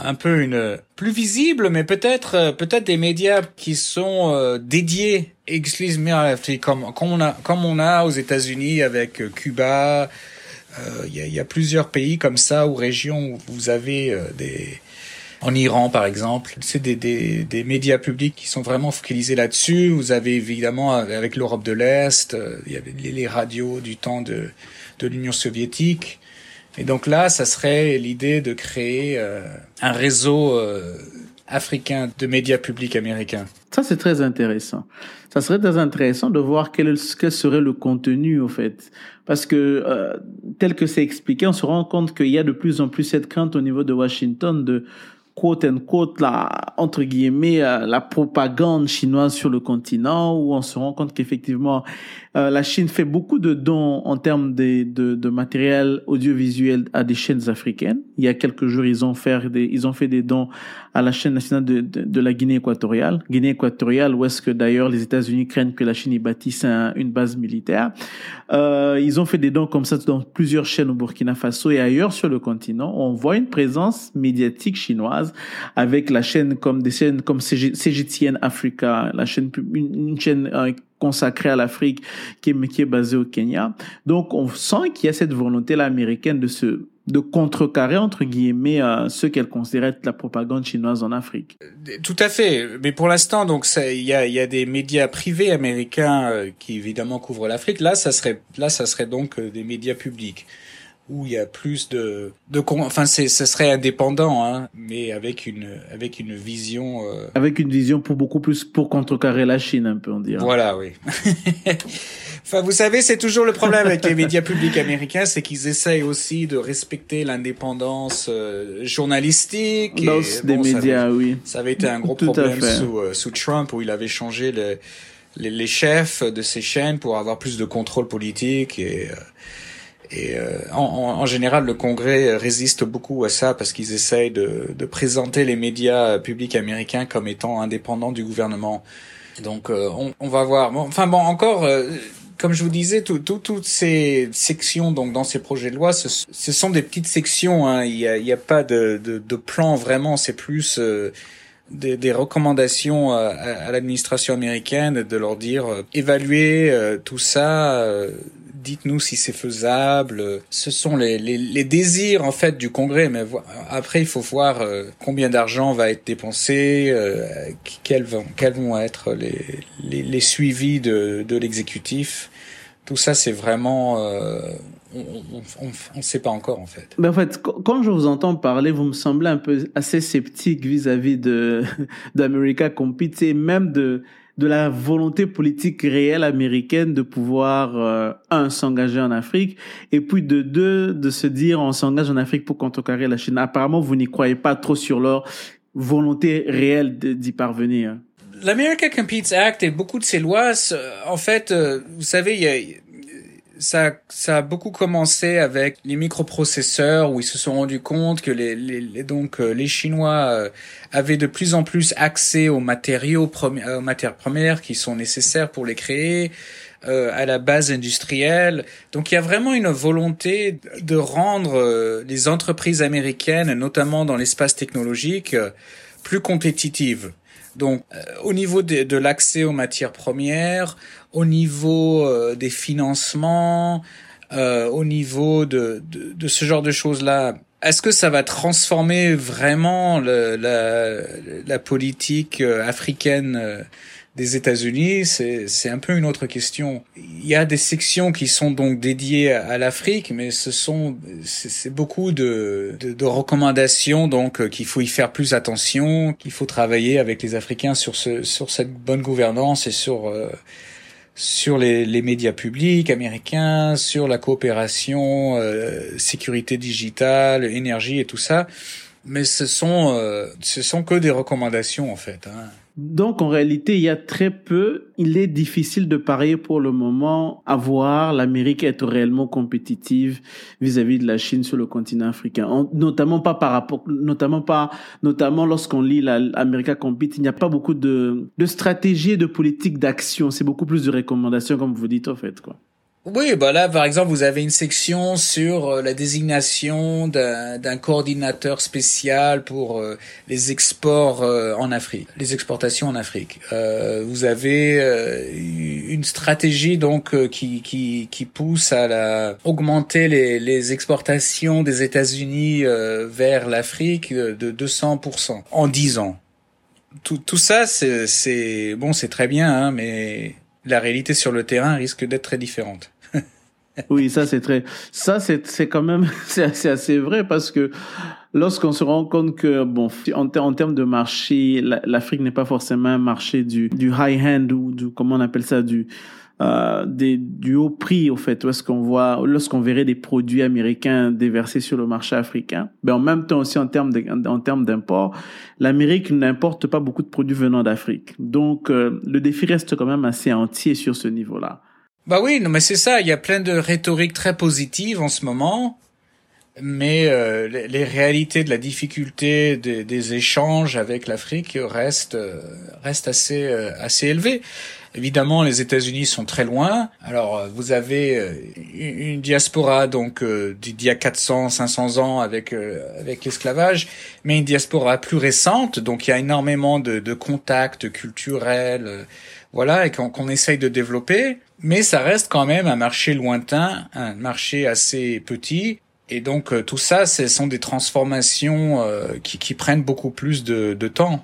un peu une plus visible, mais peut-être euh, peut-être des médias qui sont euh, dédiés exclusivement à l'Afrique, comme comme on a comme on a aux États-Unis avec euh, Cuba. Il y, a, y, a, plusieurs pays comme ça ou régions où vous avez des en Iran, par exemple, c'est des, des, des, médias publics qui sont vraiment focalisés là-dessus. Vous avez évidemment avec l'Europe de l'Est, il y avait les, radios du temps de, de l'Union soviétique. Et donc là, ça serait l'idée de créer euh, un réseau euh, africain de médias publics américains. Ça, c'est très intéressant. Ça serait très intéressant de voir quel, quel serait le contenu, au fait. Parce que, euh, tel que c'est expliqué, on se rend compte qu'il y a de plus en plus cette crainte au niveau de Washington de quote unquote la entre guillemets euh, la propagande chinoise sur le continent où on se rend compte qu'effectivement euh, la Chine fait beaucoup de dons en termes de, de, de, matériel audiovisuel à des chaînes africaines. Il y a quelques jours, ils ont fait des, ils ont fait des dons à la chaîne nationale de, de, la Guinée équatoriale. Guinée équatoriale, où est-ce que d'ailleurs les États-Unis craignent que la Chine y bâtisse une base militaire. Euh, ils ont fait des dons comme ça dans plusieurs chaînes au Burkina Faso et ailleurs sur le continent. On voit une présence médiatique chinoise avec la chaîne comme des chaînes comme CGTN Africa, la chaîne, une, chaîne euh, consacré à l'Afrique qui est, qui est basé au Kenya. Donc on sent qu'il y a cette volonté là américaine de se de contrecarrer entre guillemets euh, ce qu'elle considère être la propagande chinoise en Afrique. Tout à fait, mais pour l'instant donc il y a des médias privés américains euh, qui évidemment couvrent l'Afrique. Là ça serait là ça serait donc euh, des médias publics où il y a plus de, de enfin c'est ce serait indépendant hein, mais avec une avec une vision euh... avec une vision pour beaucoup plus pour contrecarrer la Chine un peu on dirait. Voilà oui. Enfin vous savez c'est toujours le problème avec les médias publics américains c'est qu'ils essayent aussi de respecter l'indépendance euh, journalistique Dans des médias avait, oui. ça avait été un gros Tout problème sous euh, sous Trump où il avait changé les, les, les chefs de ces chaînes pour avoir plus de contrôle politique et euh, et euh, en, en, général, le Congrès résiste beaucoup à ça parce qu'ils essayent de, de, présenter les médias publics américains comme étant indépendants du gouvernement. Donc, euh, on, on, va voir. Bon, enfin bon, encore, euh, comme je vous disais, tout, tout, toutes ces sections donc dans ces projets de loi, ce, ce sont des petites sections. Hein. Il n'y a, a pas de, de, de, plan vraiment. C'est plus des, des, recommandations à, à l'administration américaine de leur dire évaluer tout ça dites-nous si c'est faisable. Ce sont les, les, les, désirs en fait du Congrès, mais après il faut voir euh, combien d'argent va être dépensé, euh, quels vont quels vont être les les, les suivis de de l'exécutif. Tout ça, c'est vraiment euh, on ne sait pas encore en fait. Mais en fait, quand je vous entends parler, vous me semblez un peu assez sceptique vis-à-vis de d'America Compete et même de de la volonté politique réelle américaine de pouvoir euh, un s'engager en Afrique et puis de deux de se dire on s'engage en Afrique pour contrecarrer la Chine. Apparemment, vous n'y croyez pas trop sur leur volonté réelle d'y parvenir. L'America Competes Act et beaucoup de ces lois, en fait, euh, vous savez, il y a ça, ça a beaucoup commencé avec les microprocesseurs où ils se sont rendus compte que les, les, donc euh, les Chinois euh, avaient de plus en plus accès aux matériaux aux matières premières qui sont nécessaires pour les créer. Euh, à la base industrielle. Donc il y a vraiment une volonté de rendre les entreprises américaines, notamment dans l'espace technologique, plus compétitives. Donc, euh, au niveau de, de l'accès aux matières premières, au niveau euh, des financements, euh, au niveau de, de, de, ce genre de choses-là, est-ce que ça va transformer vraiment le, la, la, politique africaine des États-Unis, c'est un peu une autre question. Il y a des sections qui sont donc dédiées à, l'Afrique, mais ce sont c'est beaucoup de, de, de, recommandations donc euh, qu'il faut y faire plus attention, qu'il faut travailler avec les Africains sur ce sur cette bonne gouvernance et sur euh, sur les, les, médias publics américains, sur la coopération, euh, sécurité digitale, énergie et tout ça. Mais ce sont ce sont que des recommandations en fait. Hein. Donc en réalité, il y a très peu, il est difficile de parier pour le moment à voir l'Amérique être réellement compétitive vis-à-vis de la Chine sur le continent africain. notamment pas par rapport, notamment pas, notamment lorsqu'on lit l'Amérique Compete, il n'y a pas beaucoup de, de stratégie et de politique d'action. C'est beaucoup plus de recommandations, comme vous dites, en fait, quoi. Oui, bah là, par exemple, vous avez une section sur euh, la désignation d'un coordinateur spécial pour euh, les exports euh, en Afrique, les exportations en Afrique. vous avez une stratégie donc qui, qui, qui pousse à la, augmenter les, les exportations des États-Unis vers l'Afrique de 200% en 10 ans. Tout, tout ça, c'est bon, c'est très bien, hein, mais la réalité sur le terrain risque d'être très différente. oui, ça c'est très, ça c'est c'est quand même c'est assez, vrai parce que lorsqu'on se rend compte que bon en, en termes de marché, l'Afrique n'est pas forcément un marché du du high end ou du comment on appelle ça du euh, des, du haut prix au fait. Est-ce qu'on voit lorsqu'on verrait des produits américains déversés sur le marché africain. Ben en même temps aussi en termes en termes d'import l'Amérique n'importe pas beaucoup de produits venant d'Afrique. Donc euh, le défi reste quand même assez entier sur ce niveau là bah oui non mais c'est ça. Il y a plein de rhétorique très positive en ce moment mais euh, les, réalités de la difficulté des, des échanges avec l'Afrique restent restent assez assez élevées Évidemment, les États-Unis sont très loin. Alors, euh, vous avez euh, une diaspora donc euh, d'il y a 400, 500 ans avec avec l'esclavage, mais une diaspora plus récente. Donc, il y a énormément de, de contacts culturels, voilà, et qu'on essaye de développer. Mais ça reste quand même un marché lointain, un marché assez petit. Et donc tout ça, ce sont des transformations qui, qui, prennent beaucoup plus de, de temps.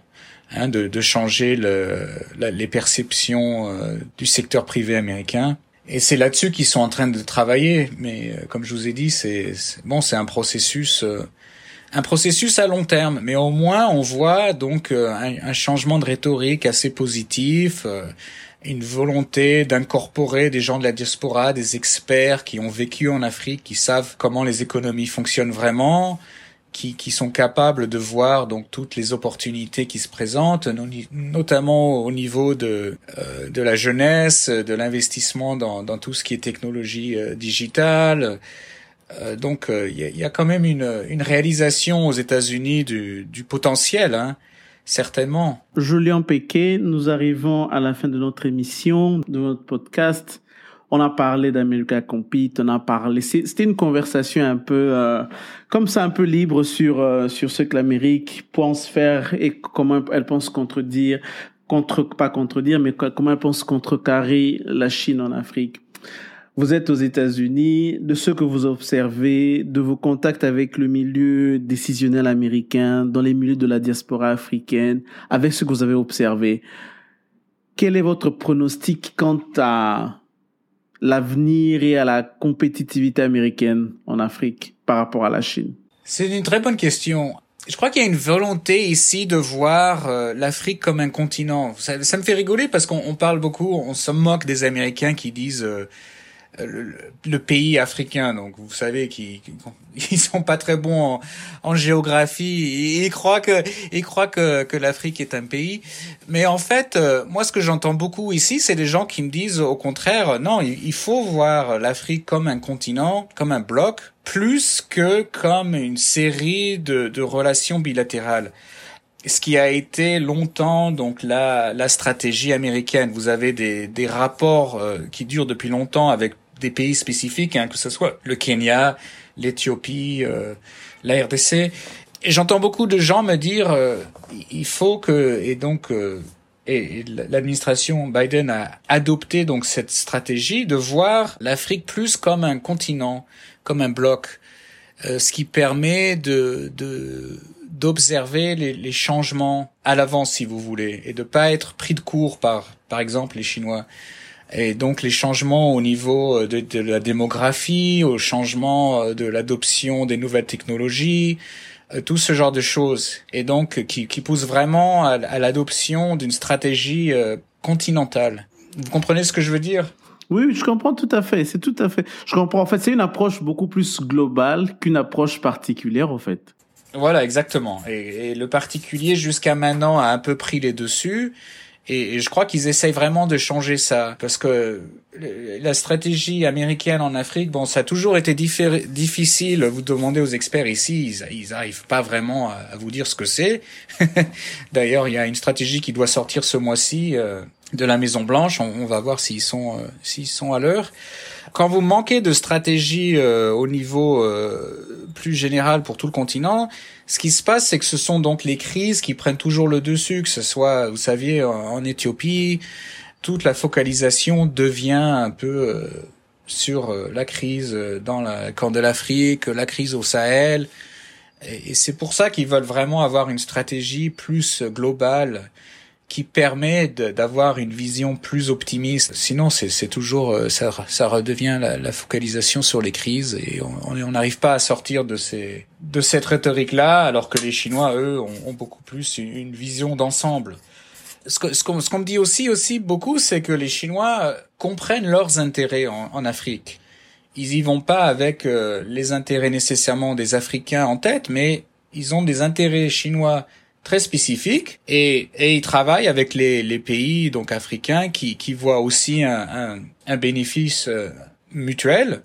Hein, de, de, changer le, les perceptions euh, du secteur privé américain. Et c'est là-dessus qu'ils sont en train de travailler. Mais euh, comme je vous ai dit, c'est bon, c'est un processus, euh, un processus à long terme. Mais au moins, on voit donc un, un, changement de rhétorique assez positif, une volonté d'incorporer des gens de la diaspora, des experts qui ont vécu en Afrique, qui savent comment les économies fonctionnent vraiment, qui, qui, sont capables de voir donc toutes les opportunités qui se présentent, notamment au niveau de euh, de la jeunesse, de l'investissement dans, dans tout ce qui est technologie euh, digitale. Euh, donc il y a, y, a, quand même une, une réalisation aux États-Unis du, du potentiel, hein, certainement. Julien Péquet, nous arrivons à la fin de notre émission, de notre podcast. On a parlé d'America Compete, on a parlé. C'était une conversation un peu euh, comme ça, un peu libre sur euh, sur ce que l'Amérique pense faire et comment elle pense contredire, contre pas contredire, mais comment elle pense contrecarrer la Chine en Afrique. Vous êtes aux États-Unis, de ce que vous observez, de vos contacts avec le milieu décisionnel américain, dans les milieux de la diaspora africaine, avec ce que vous avez observé. Quel est votre pronostic quant à l'avenir et à la compétitivité américaine en Afrique par rapport à la Chine? C'est une très bonne question. Je crois qu'il y a une volonté ici de voir euh, l'Afrique comme un continent. Ça, me fait rigoler parce qu'on parle beaucoup, on se moque des Américains qui disent euh, le, pays africain. Donc vous savez qu'ils ils sont pas très bons en, géographie. Ils croient que ils croient que, que l'Afrique est un pays. Mais en fait, euh, moi ce que j'entends beaucoup ici, c'est des gens qui me disent au contraire, non, il faut voir l'Afrique comme un continent, comme un bloc, plus que comme une série de, de relations bilatérales ce qui a été longtemps donc la, la stratégie américaine. Vous avez des, des rapports euh, qui durent depuis longtemps avec des pays spécifiques, hein, que ce soit le Kenya, l'Éthiopie, euh, la RDC. Et j'entends beaucoup de gens me dire, euh, il faut que, et donc, euh, et l'administration Biden a adopté donc cette stratégie de voir l'Afrique plus comme un continent, comme un bloc, ce qui permet de, de d'observer les, les, changements à l'avance, si vous voulez, et de pas être pris de court par, par exemple, les Chinois. Et donc les changements au niveau euh, de, de la démographie, au changement euh, de l'adoption des nouvelles technologies, euh, tout ce genre de choses. Et donc qui, qui pousse vraiment à, à l'adoption d'une stratégie continentale. Vous comprenez ce que je veux dire? Oui, je comprends tout à fait. C'est tout à fait. Je comprends. En fait, c'est une approche beaucoup plus globale qu'une approche particulière, en fait. Voilà, exactement. Et, et le particulier, jusqu'à maintenant, a un peu pris les dessus. Et, je crois qu'ils essayent vraiment de changer ça, parce que la stratégie américaine en Afrique, bon, ça a toujours été difficile. Vous demandez aux experts ici, ils, n'arrivent pas vraiment à, vous dire ce que c'est. D'ailleurs, il y a une stratégie qui doit sortir ce mois-ci euh, de la Maison Blanche. On, va voir s'ils sont euh, s'ils sont à l'heure. Quand vous manquez de stratégie euh, au niveau plus général pour tout le continent, ce qui se passe, c'est que ce sont donc les crises qui prennent toujours le dessus, que ce soit, vous saviez, en Éthiopie, toute la focalisation devient un peu euh, sur euh, la crise dans la Corne de l'Afrique, la crise au Sahel. Et, c'est pour ça qu'ils veulent vraiment avoir une stratégie plus globale qui permet d'avoir une vision plus optimiste. Sinon, c'est toujours euh, ça, redevient la, focalisation sur les crises et on n'arrive pas à sortir de cette rhétorique là, alors que les Chinois eux ont, beaucoup plus une, vision d'ensemble. Ce qu'on me dit aussi aussi beaucoup, c'est que les Chinois euh, comprennent leurs intérêts en, en Afrique. Ils y vont pas avec euh, les intérêts nécessairement des Africains en tête, mais ils ont des intérêts chinois très spécifique et, et il travaille avec les, les pays donc africains qui, qui voient aussi un, un, un bénéfice euh, mutuel,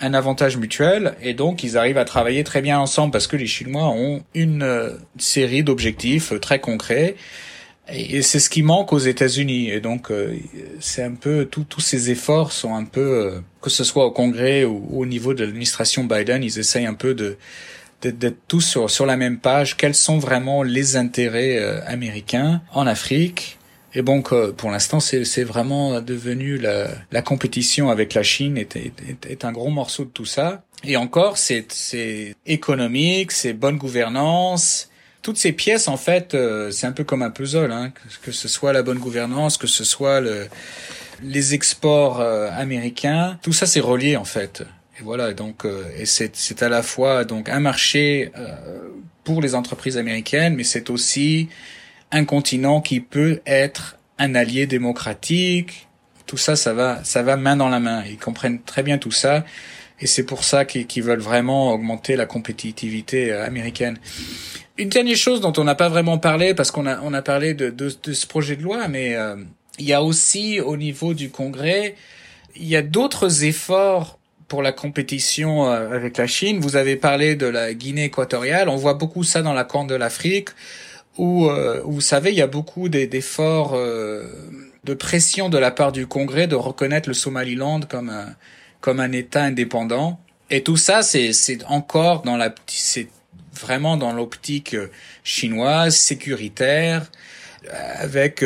un avantage mutuel et donc ils arrivent à travailler très bien ensemble parce que les Chinois ont une euh, série d'objectifs très concrets et, c'est ce qui manque aux États-Unis et donc euh, c'est un peu tous ces efforts sont un peu que ce soit au Congrès ou au niveau de l'administration Biden ils essayent un peu de d'être tous sur, sur la même page. Quels sont vraiment les intérêts euh, américains en Afrique et donc, pour l'instant, c'est vraiment devenu la, la, compétition avec la Chine est, est, est, un gros morceau de tout ça. Et encore, c'est économique, c'est bonne gouvernance. Toutes ces pièces, en fait, euh, c'est un peu comme un puzzle. Hein, que, que, ce soit la bonne gouvernance, que ce soit le, les exports euh, américains, tout ça, c'est relié, en fait. Et voilà, donc euh, et c'est à la fois donc un marché euh, pour les entreprises américaines, mais c'est aussi un continent qui peut être un allié démocratique. Tout ça, ça va, ça va main dans la main. Ils comprennent très bien tout ça, et c'est pour ça qu'ils veulent vraiment augmenter la compétitivité euh, américaine. Une dernière chose dont on n'a pas vraiment parlé, parce qu'on a on a parlé de, de, de, ce projet de loi, mais il y a aussi au niveau du Congrès, il y a d'autres efforts pour la compétition euh, avec la Chine. Vous avez parlé de la Guinée équatoriale. On voit beaucoup ça dans la Corne de l'Afrique, où, euh, vous savez, il y a beaucoup d'efforts euh, de pression de la part du Congrès de reconnaître le Somaliland comme un, comme un État indépendant. Et tout ça, c'est encore dans la, c'est vraiment dans l'optique chinoise, sécuritaire, avec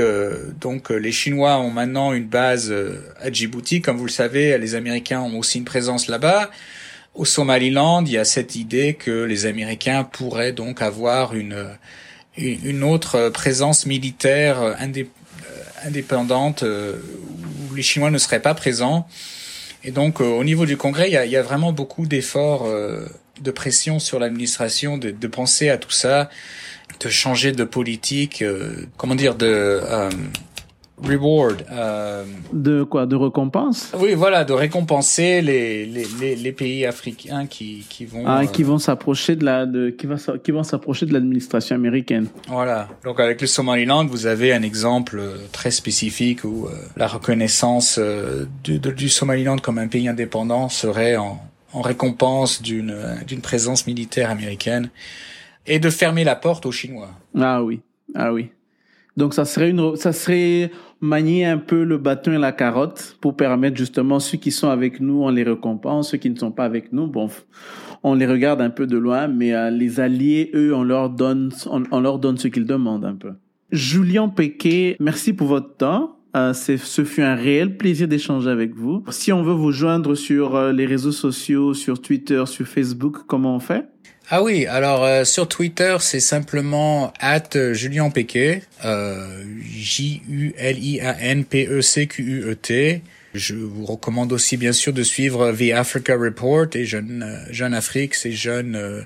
donc les Chinois ont maintenant une base à Djibouti, comme vous le savez, les Américains ont aussi une présence là-bas. Au Somaliland, il y a cette idée que les Américains pourraient donc avoir une une autre présence militaire indépendante où les Chinois ne seraient pas présents. Et donc, au niveau du Congrès, il y a, il y a vraiment beaucoup d'efforts de pression sur l'administration de, de, penser à tout ça, de changer de politique, euh, comment dire, de euh, reward. Euh, de quoi? De récompense? Oui, voilà, de récompenser les, les, les, les pays africains qui, qui vont ah, qui vont s'approcher de la de qui va qui vont s'approcher de l'administration américaine. Voilà. Donc avec le Somaliland, vous avez un exemple très spécifique où la reconnaissance du, du Somaliland comme un pays indépendant serait en en récompense d'une d'une présence militaire américaine et de fermer la porte aux Chinois. Ah oui, ah oui. Donc ça serait une ça serait manier un peu le bâton et la carotte pour permettre justement ceux qui sont avec nous on les récompense, ceux qui ne sont pas avec nous bon on les regarde un peu de loin mais euh, les alliés eux on leur donne on, leur donne ce qu'ils demandent un peu. Julien Péquet, merci pour votre temps. Euh, ce fut un réel plaisir d'échanger avec vous. Si on veut vous joindre sur euh, les réseaux sociaux, sur Twitter, sur Facebook, comment on fait? Ah oui, alors euh, sur Twitter, c'est simplement at Julien Péquet, J-U-L-I-A-N-P-E-C-Q-U-E-T. Je vous recommande aussi bien sûr de suivre The Africa Report et Jeune, Jeune Afrique, c'est Jeune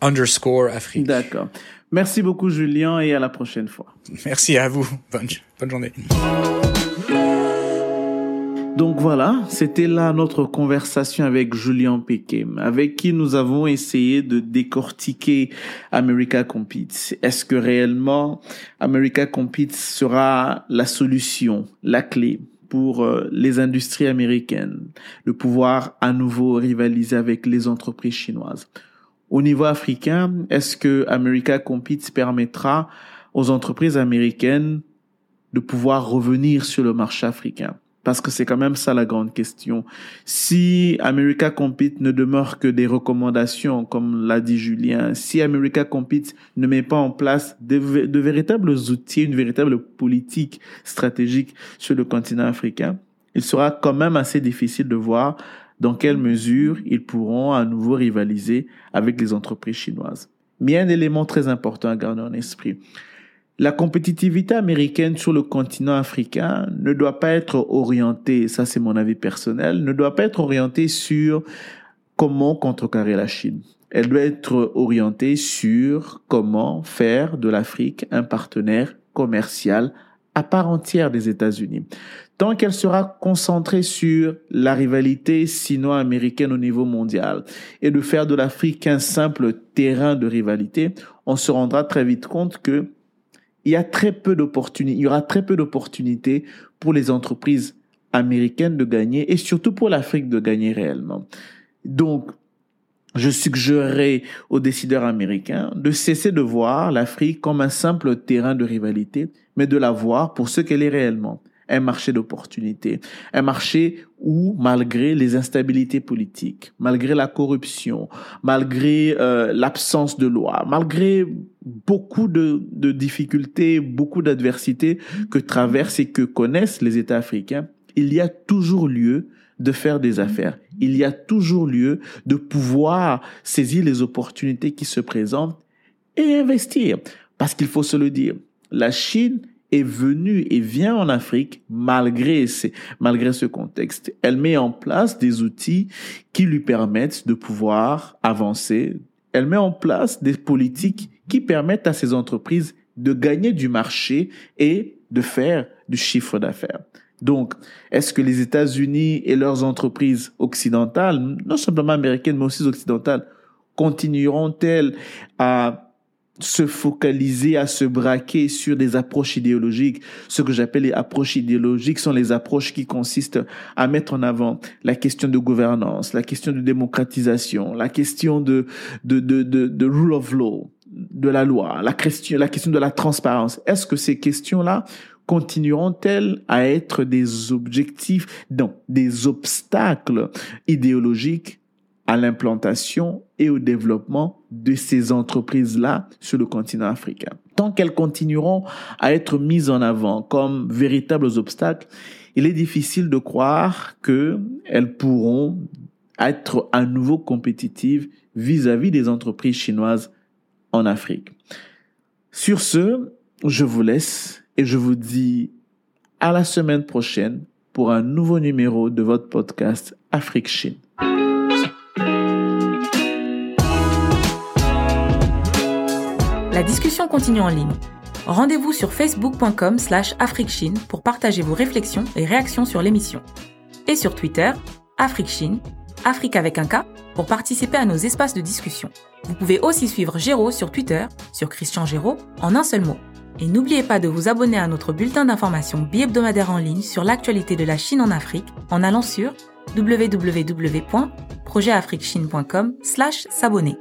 underscore Afrique. D'accord. Merci beaucoup Julien et à la prochaine fois. Merci à vous. Bonne, bonne journée. Donc voilà, c'était là notre conversation avec Julien Péquet, avec qui nous avons essayé de décortiquer America Competes. Est-ce que réellement America Competes sera la solution, la clé pour euh, les industries américaines de pouvoir à nouveau rivaliser avec les entreprises chinoises? Au niveau africain, est-ce que America Competes permettra aux entreprises américaines de pouvoir revenir sur le marché africain? Parce que c'est quand même ça la grande question. Si America Compete ne demeure que des recommandations, comme l'a dit Julien, si America Compete ne met pas en place de, véritables outils, une véritable politique stratégique sur le continent africain, il sera quand même assez difficile de voir dans quelle mesure ils pourront à nouveau rivaliser avec les entreprises chinoises. Mais un élément très important à garder en esprit. La compétitivité américaine sur le continent africain ne doit pas être orientée, ça c'est mon avis personnel, ne doit pas être orientée sur comment contrecarrer la Chine. Elle doit être orientée sur comment faire de l'Afrique un partenaire commercial à part entière des États-Unis. Tant qu'elle sera concentrée sur la rivalité sino-américaine au niveau mondial et de faire de l'Afrique un simple terrain de rivalité, on se rendra très vite compte que il y a très peu d'opportunités, il y aura très peu d'opportunités pour les entreprises américaines de gagner et surtout pour l'Afrique de gagner réellement. Donc, je suggérerais aux décideurs américains de cesser de voir l'Afrique comme un simple terrain de rivalité, mais de la voir pour ce qu'elle est réellement un marché d'opportunités, un marché où, malgré les instabilités politiques, malgré la corruption, malgré euh, l'absence de loi, malgré beaucoup de, de difficultés, beaucoup d'adversités que traversent et que connaissent les États africains, il y a toujours lieu de faire des affaires. Il y a toujours lieu de pouvoir saisir les opportunités qui se présentent et investir. Parce qu'il faut se le dire, la Chine est venue et vient en Afrique malgré, malgré ce contexte. Elle met en place des outils qui lui permettent de pouvoir avancer. Elle met en place des politiques qui permettent à ces entreprises de gagner du marché et de faire du chiffre d'affaires. Donc, est-ce que les États-Unis et leurs entreprises occidentales, non simplement américaines, mais aussi occidentales, continueront-elles à se focaliser, à se braquer sur des approches idéologiques. Ce que j'appelle les approches idéologiques sont les approches qui consistent à mettre en avant la question de gouvernance, la question de démocratisation, la question de, de, de, de, rule of law, de la loi, la question, la question de la transparence. Est-ce que ces questions-là continueront-elles à être des objectifs, non, des obstacles idéologiques à l'implantation et au développement de ces entreprises-là sur le continent africain. Tant qu'elles continueront à être mises en avant comme véritables obstacles, il est difficile de croire qu'elles pourront être à nouveau compétitives vis-à-vis des entreprises chinoises en Afrique. Sur ce, je vous laisse et je vous dis à la semaine prochaine pour un nouveau numéro de votre podcast Afrique La discussion continue en ligne. Rendez-vous sur facebook.com slash afriquechine pour partager vos réflexions et réactions sur l'émission. Et sur Twitter, AfriqueChine, Afrique avec un K, pour participer à nos espaces de discussion. Vous pouvez aussi suivre Géraud sur Twitter, sur Christian Géraud, en un seul mot. Et n'oubliez pas de vous abonner à notre bulletin d'information bi-hebdomadaire en ligne sur l'actualité de la Chine en Afrique en allant sur www.projetafriquechine.com slash s'abonner.